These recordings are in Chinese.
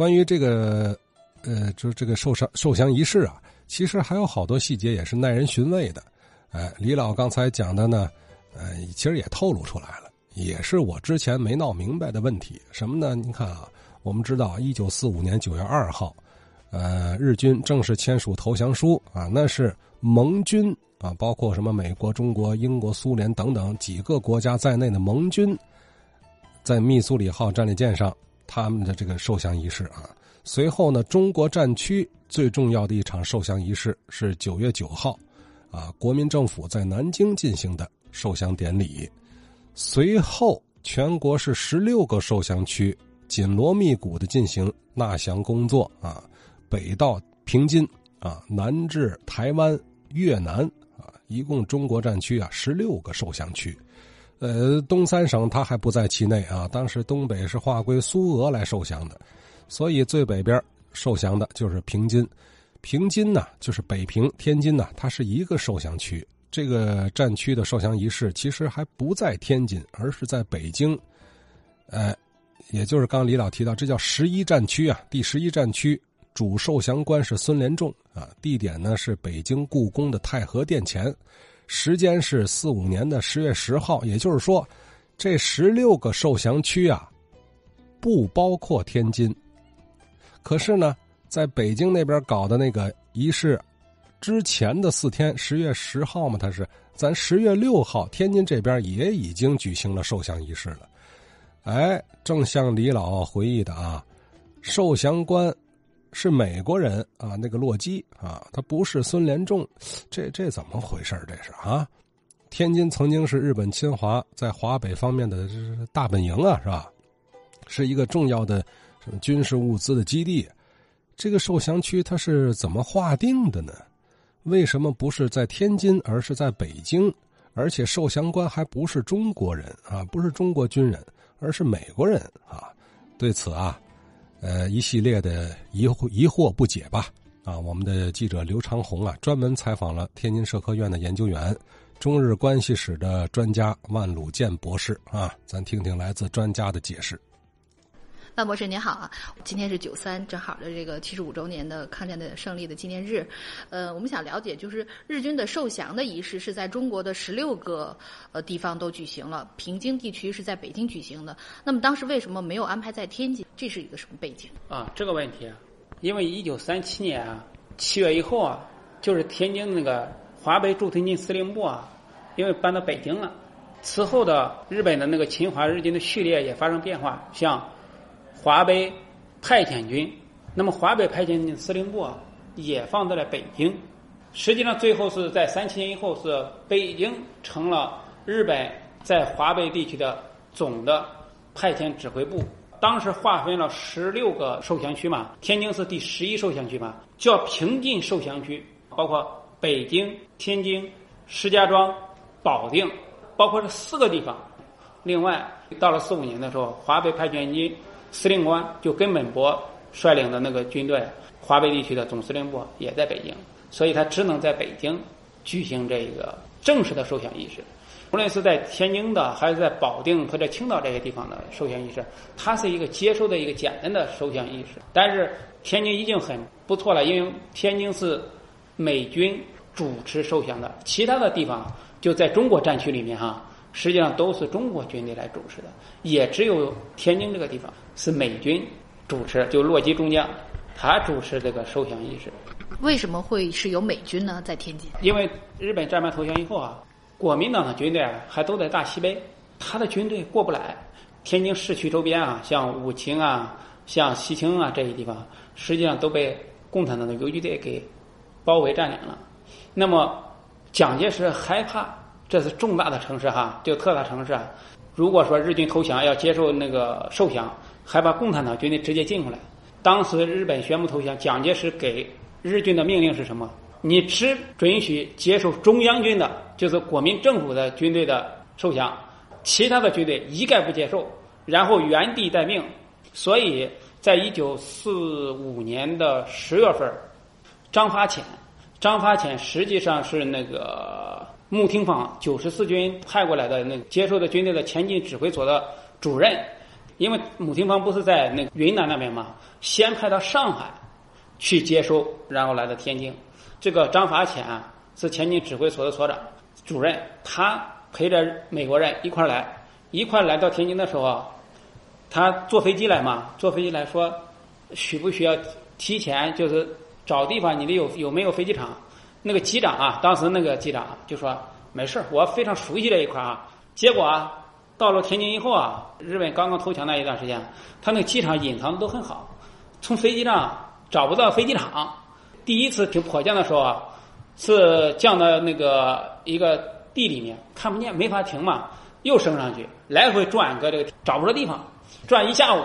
关于这个，呃，就这个受伤受降仪式啊，其实还有好多细节也是耐人寻味的。哎，李老刚才讲的呢，呃，其实也透露出来了，也是我之前没闹明白的问题。什么呢？您看啊，我们知道，一九四五年九月二号，呃，日军正式签署投降书啊，那是盟军啊，包括什么美国、中国、英国、苏联等等几个国家在内的盟军，在密苏里号战列舰上他们的这个受降仪式啊。随后呢，中国战区最重要的一场受降仪式是九月九号。啊，国民政府在南京进行的受降典礼，随后全国是十六个受降区紧锣密鼓的进行纳降工作啊，北到平津啊，南至台湾、越南啊，一共中国战区啊十六个受降区，呃，东三省它还不在其内啊，当时东北是划归苏俄来受降的，所以最北边受降的就是平津。平津呢，就是北平、天津呢，它是一个受降区。这个战区的受降仪式其实还不在天津，而是在北京。呃，也就是刚李老提到，这叫十一战区啊。第十一战区主受降官是孙连仲啊，地点呢是北京故宫的太和殿前，时间是四五年的十月十号。也就是说，这十六个受降区啊，不包括天津。可是呢？在北京那边搞的那个仪式，之前的四天，十月十号嘛，他是咱十月六号，天津这边也已经举行了受降仪式了。哎，正像李老回忆的啊，受降官是美国人啊，那个洛基啊，他不是孙连仲，这这怎么回事这是啊？天津曾经是日本侵华在华北方面的大本营啊，是吧？是一个重要的什么军事物资的基地。这个受降区它是怎么划定的呢？为什么不是在天津，而是在北京？而且受降官还不是中国人啊，不是中国军人，而是美国人啊！对此啊，呃，一系列的疑惑疑惑不解吧？啊，我们的记者刘长红啊，专门采访了天津社科院的研究员、中日关系史的专家万鲁健博士啊，咱听听来自专家的解释。范博士您好啊，今天是九三，正好的这个七十五周年的抗战的胜利的纪念日，呃，我们想了解，就是日军的受降的仪式是在中国的十六个呃地方都举行了，平津地区是在北京举行的，那么当时为什么没有安排在天津？这是一个什么背景？啊，这个问题啊，因为一九三七年啊七月以后啊，就是天津那个华北驻天津司令部啊，因为搬到北京了，此后的日本的那个侵华日军的序列也发生变化，像。华北派遣军，那么华北派遣军司令部啊，也放在了北京。实际上，最后是在三七年以后，是北京成了日本在华北地区的总的派遣指挥部。当时划分了十六个受降区嘛，天津是第十一受降区嘛，叫平津受降区，包括北京、天津、石家庄、保定，包括这四个地方。另外，到了四五年的时候，华北派遣军。司令官就根本博率领的那个军队，华北地区的总司令部也在北京，所以他只能在北京举行这个正式的受降仪式。无论是在天津的，还是在保定或者青岛这些地方的受降仪式，它是一个接受的一个简单的受降仪式。但是天津已经很不错了，因为天津是美军主持受降的，其他的地方就在中国战区里面哈。实际上都是中国军队来主持的，也只有天津这个地方是美军主持，就洛基中将他主持这个受降仪式。为什么会是有美军呢？在天津？因为日本战败投降以后啊，国民党的军队还都在大西北，他的军队过不来。天津市区周边啊，像武清啊、像西青啊这些地方，实际上都被共产党的游击队给包围占领了。那么蒋介石害怕。这是重大的城市哈，就特大城市。如果说日军投降要接受那个受降，还把共产党军队直接进过来。当时日本宣布投降，蒋介石给日军的命令是什么？你只准许接受中央军的，就是国民政府的军队的受降，其他的军队一概不接受，然后原地待命。所以在一九四五年的十月份，张发遣，张发遣实际上是那个。穆廷芳九十四军派过来的那接受的军队的前进指挥所的主任，因为穆廷芳不是在那个云南那边嘛，先派到上海去接收，然后来到天津。这个张发潜啊是前进指挥所的所长、主任，他陪着美国人一块儿来，一块儿来到天津的时候，他坐飞机来嘛，坐飞机来说，需不需要提前就是找地方？你得有有没有飞机场？那个机长啊，当时那个机长就说没事，我非常熟悉这一块啊。结果啊，到了天津以后啊，日本刚刚投降那一段时间，他那个机场隐藏的都很好，从飞机上找不到飞机场。第一次停迫降的时候啊，是降到那个一个地里面，看不见，没法停嘛，又升上去，来回转个这个找不着地方，转一下午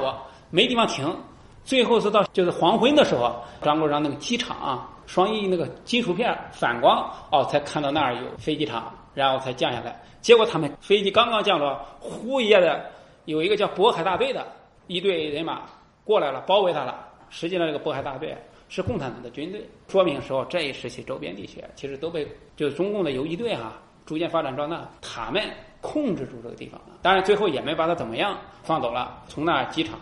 没地方停，最后是到就是黄昏的时候，张国让那个机场啊，双翼那个金属片反光哦，才看到那儿有飞机场，然后才降下来。结果他们飞机刚刚降落，呼一下的有一个叫渤海大队的一队人马过来了，包围他了。实际上这个渤海大队是共产党的军队，说明时候这一时期周边地区其实都被就是中共的游击队哈逐渐发展壮大，他们控制住这个地方了。当然最后也没把他怎么样，放走了。从那机场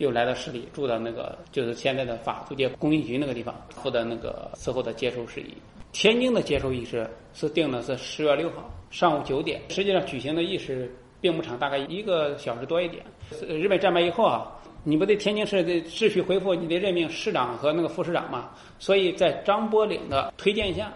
又来到市里，住到那个就是现在的法租界工艺局那个地方，负责那个伺候的接收事宜。天津的接收仪式是定的是十月六号上午九点，实际上举行的仪式并不长，大概一个小时多一点。日本战败以后啊，你不得天津市的秩序恢复，你得任命市长和那个副市长嘛。所以在张伯苓的推荐下，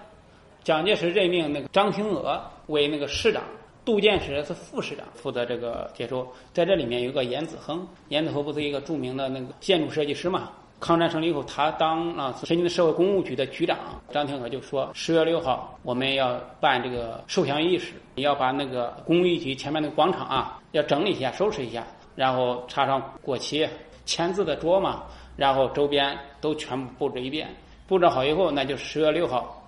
蒋介石任命那个张廷娥为那个市长，杜建时是副市长，负责这个接收。在这里面有个严子亨，严子亨不是一个著名的那个建筑设计师嘛？抗战胜利以后，他当了天津的社会公务局的局长。张廷和就说：“十月六号我们要办这个受降仪式，你要把那个工艺局前面那个广场啊，要整理一下、收拾一下，然后插上国旗、签字的桌嘛，然后周边都全部布置一遍。布置好以后，那就十月六号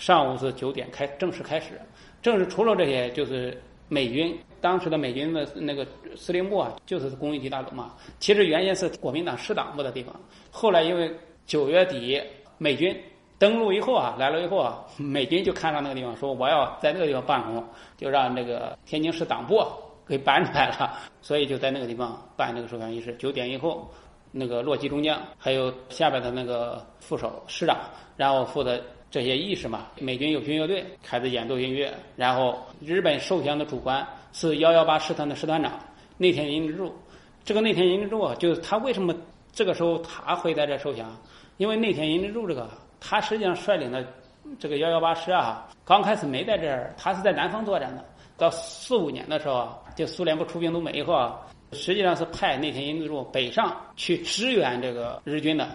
上午是九点开正式开始。正式除了这些，就是美军。”当时的美军的那个司令部啊，就是工艺局大楼嘛。其实原先是国民党师党部的地方，后来因为九月底美军登陆以后啊，来了以后啊，美军就看上那个地方，说我要在那个地方办公，就让那个天津市党部给搬出来了，所以就在那个地方办这个授降仪式。九点以后，那个洛基中将还有下边的那个副手师长，然后负责这些仪式嘛。美军有军乐队开始演奏音乐，然后日本受降的主官。是幺幺八师团的师团长内田银之助，这个内田银之助啊，就是他为什么这个时候他会在这受降？因为内田银之助这个，他实际上率领的这个幺幺八师啊，刚开始没在这儿，他是在南方作战的。到四五年的时候，就苏联不出兵东北以后啊，实际上是派内田银之助北上去支援这个日军的。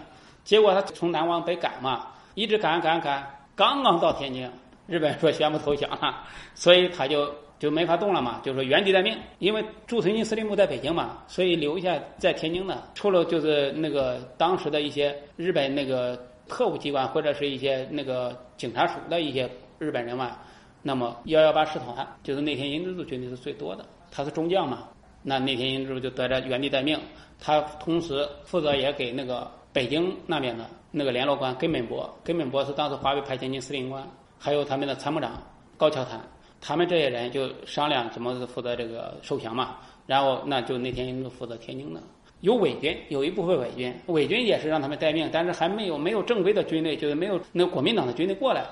结果他从南往北赶嘛，一直赶赶赶，刚刚到天津，日本说宣布投降了，所以他就。就没法动了嘛，就说原地待命，因为驻屯军司令部在北京嘛，所以留下在天津的，除了就是那个当时的一些日本那个特务机关或者是一些那个警察署的一些日本人嘛，那么幺幺八师团就是内田银之助军队是最多的，他是中将嘛，那内田银之助就在这原地待命，他同时负责也给那个北京那边的那个联络官根本博，根本博是当时华北派遣军司令官，还有他们的参谋长高桥谈。他们这些人就商量怎么是负责这个受降嘛，然后那就那天就负责天津的，有伪军，有一部分伪军，伪军也是让他们待命，但是还没有没有正规的军队，就是没有那国民党的军队过来，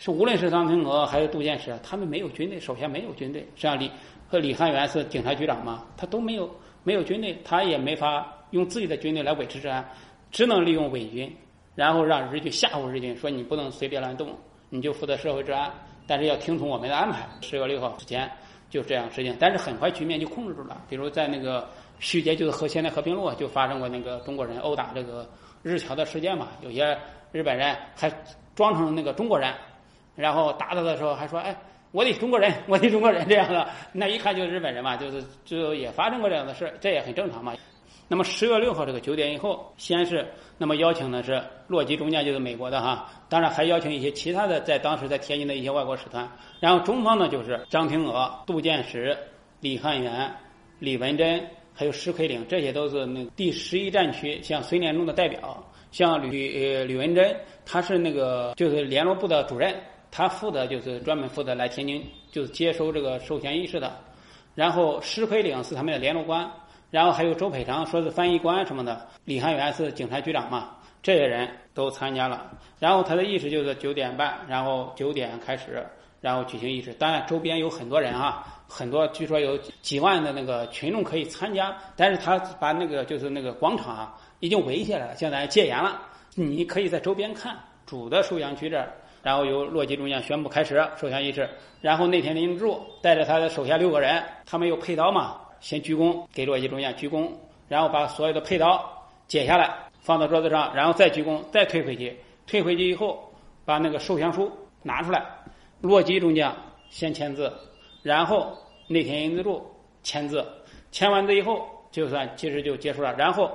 是无论是张廷娥还是杜建时，他们没有军队，首先没有军队，像李和李汉元是警察局长嘛，他都没有没有军队，他也没法用自己的军队来维持治安，只能利用伪军，然后让日军吓唬日军，说你不能随便乱动，你就负责社会治安。但是要听从我们的安排，十月六号之前就这样实行。但是很快局面就控制住了。比如在那个徐街，就是和现在和平路就发生过那个中国人殴打这个日侨的事件嘛。有些日本人还装成那个中国人，然后打他的时候还说：“哎，我的中国人，我的中国人。”这样的，那一看就是日本人嘛，就是就也发生过这样的事，这也很正常嘛。那么十月六号这个九点以后，先是那么邀请的是洛基中将，就是美国的哈，当然还邀请一些其他的在当时在天津的一些外国使团。然后中方呢就是张廷娥、杜建时、李汉元、李文珍，还有石奎岭，这些都是那第十一战区像孙连仲的代表，像吕呃吕文珍，他是那个就是联络部的主任，他负责就是专门负责来天津就是接收这个授权仪式的。然后石奎岭是他们的联络官。然后还有周培长说是翻译官什么的，李汉元是警察局长嘛，这些人都参加了。然后他的仪式就是九点半，然后九点开始，然后举行仪式。当然周边有很多人啊，很多据说有几万的那个群众可以参加，但是他把那个就是那个广场啊已经围起来了，现在戒严了，你可以在周边看。主的受降区这儿，然后由洛基中将宣布开始受降仪式。然后那天林志柱带着他的手下六个人，他们有佩刀嘛，先鞠躬给洛基中将鞠躬，然后把所有的佩刀解下来放到桌子上，然后再鞠躬，再退回去。退回去以后，把那个受降书拿出来，洛基中将先签字，然后内田英之助签字，签完字以后就算其实就结束了。然后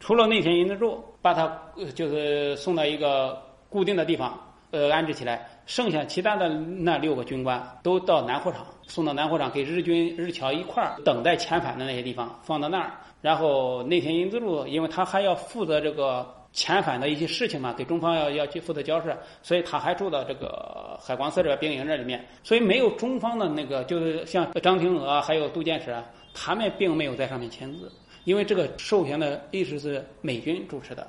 除了内田英之助，把他就是送到一个。固定的地方，呃，安置起来。剩下其他的那六个军官都到南火场，送到南火场，给日军日侨一块儿等待遣返的那些地方放到那儿。然后内田英之助，因为他还要负责这个遣返的一些事情嘛，给中方要要去负责交涉，所以他还住到这个海光寺这个兵营这里面。所以没有中方的那个，就是像张廷娥还有杜建史，他们并没有在上面签字，因为这个受降的意思是美军主持的。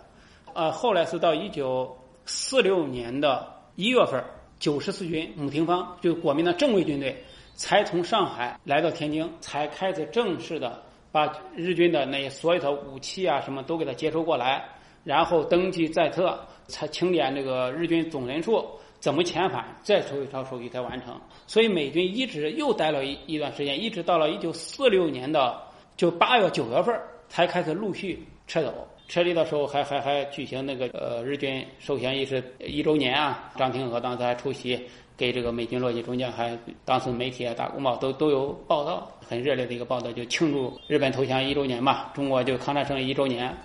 呃，后来是到一九。四六年的一月份，九十四军母廷芳，就是国民的正规军队，才从上海来到天津，才开始正式的把日军的那些所有的武器啊什么都给他接收过来，然后登记在册，才清点这个日军总人数，怎么遣返，再出一套手续才完成。所以美军一直又待了一一段时间，一直到了一九四六年的就八月九月份，才开始陆续撤走。撤离的时候还还还举行那个呃日军受降仪式一周年啊，张廷和当时还出席，给这个美军落基中将还当时媒体啊大公报都都有报道，很热烈的一个报道，就庆祝日本投降一周年嘛，中国就抗战胜利一周年。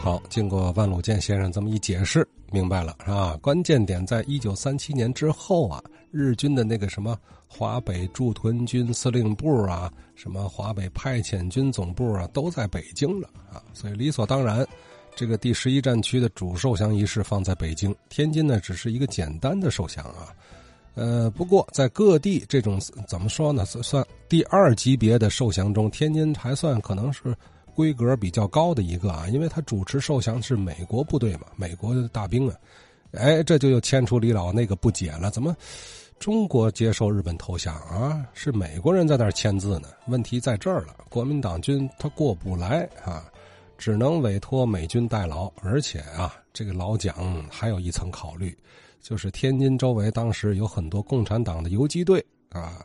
好，经过万鲁健先生这么一解释，明白了是吧？关键点在一九三七年之后啊，日军的那个什么。华北驻屯军司令部啊，什么华北派遣军总部啊，都在北京了啊，所以理所当然，这个第十一战区的主受降仪式放在北京，天津呢只是一个简单的受降啊。呃，不过在各地这种怎么说呢，算第二级别的受降中，天津还算可能是规格比较高的一个啊，因为他主持受降是美国部队嘛，美国的大兵啊，哎，这就又牵出李老那个不解了，怎么？中国接受日本投降啊，是美国人在那儿签字呢。问题在这儿了，国民党军他过不来啊，只能委托美军代劳。而且啊，这个老蒋还有一层考虑，就是天津周围当时有很多共产党的游击队啊，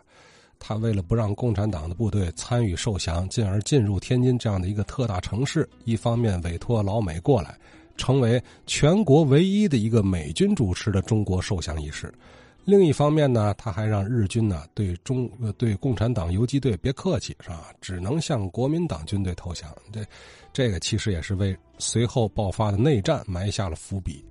他为了不让共产党的部队参与受降，进而进入天津这样的一个特大城市，一方面委托老美过来，成为全国唯一的一个美军主持的中国受降仪式。另一方面呢，他还让日军呢对中对共产党游击队别客气，是吧？只能向国民党军队投降。这，这个其实也是为随后爆发的内战埋下了伏笔。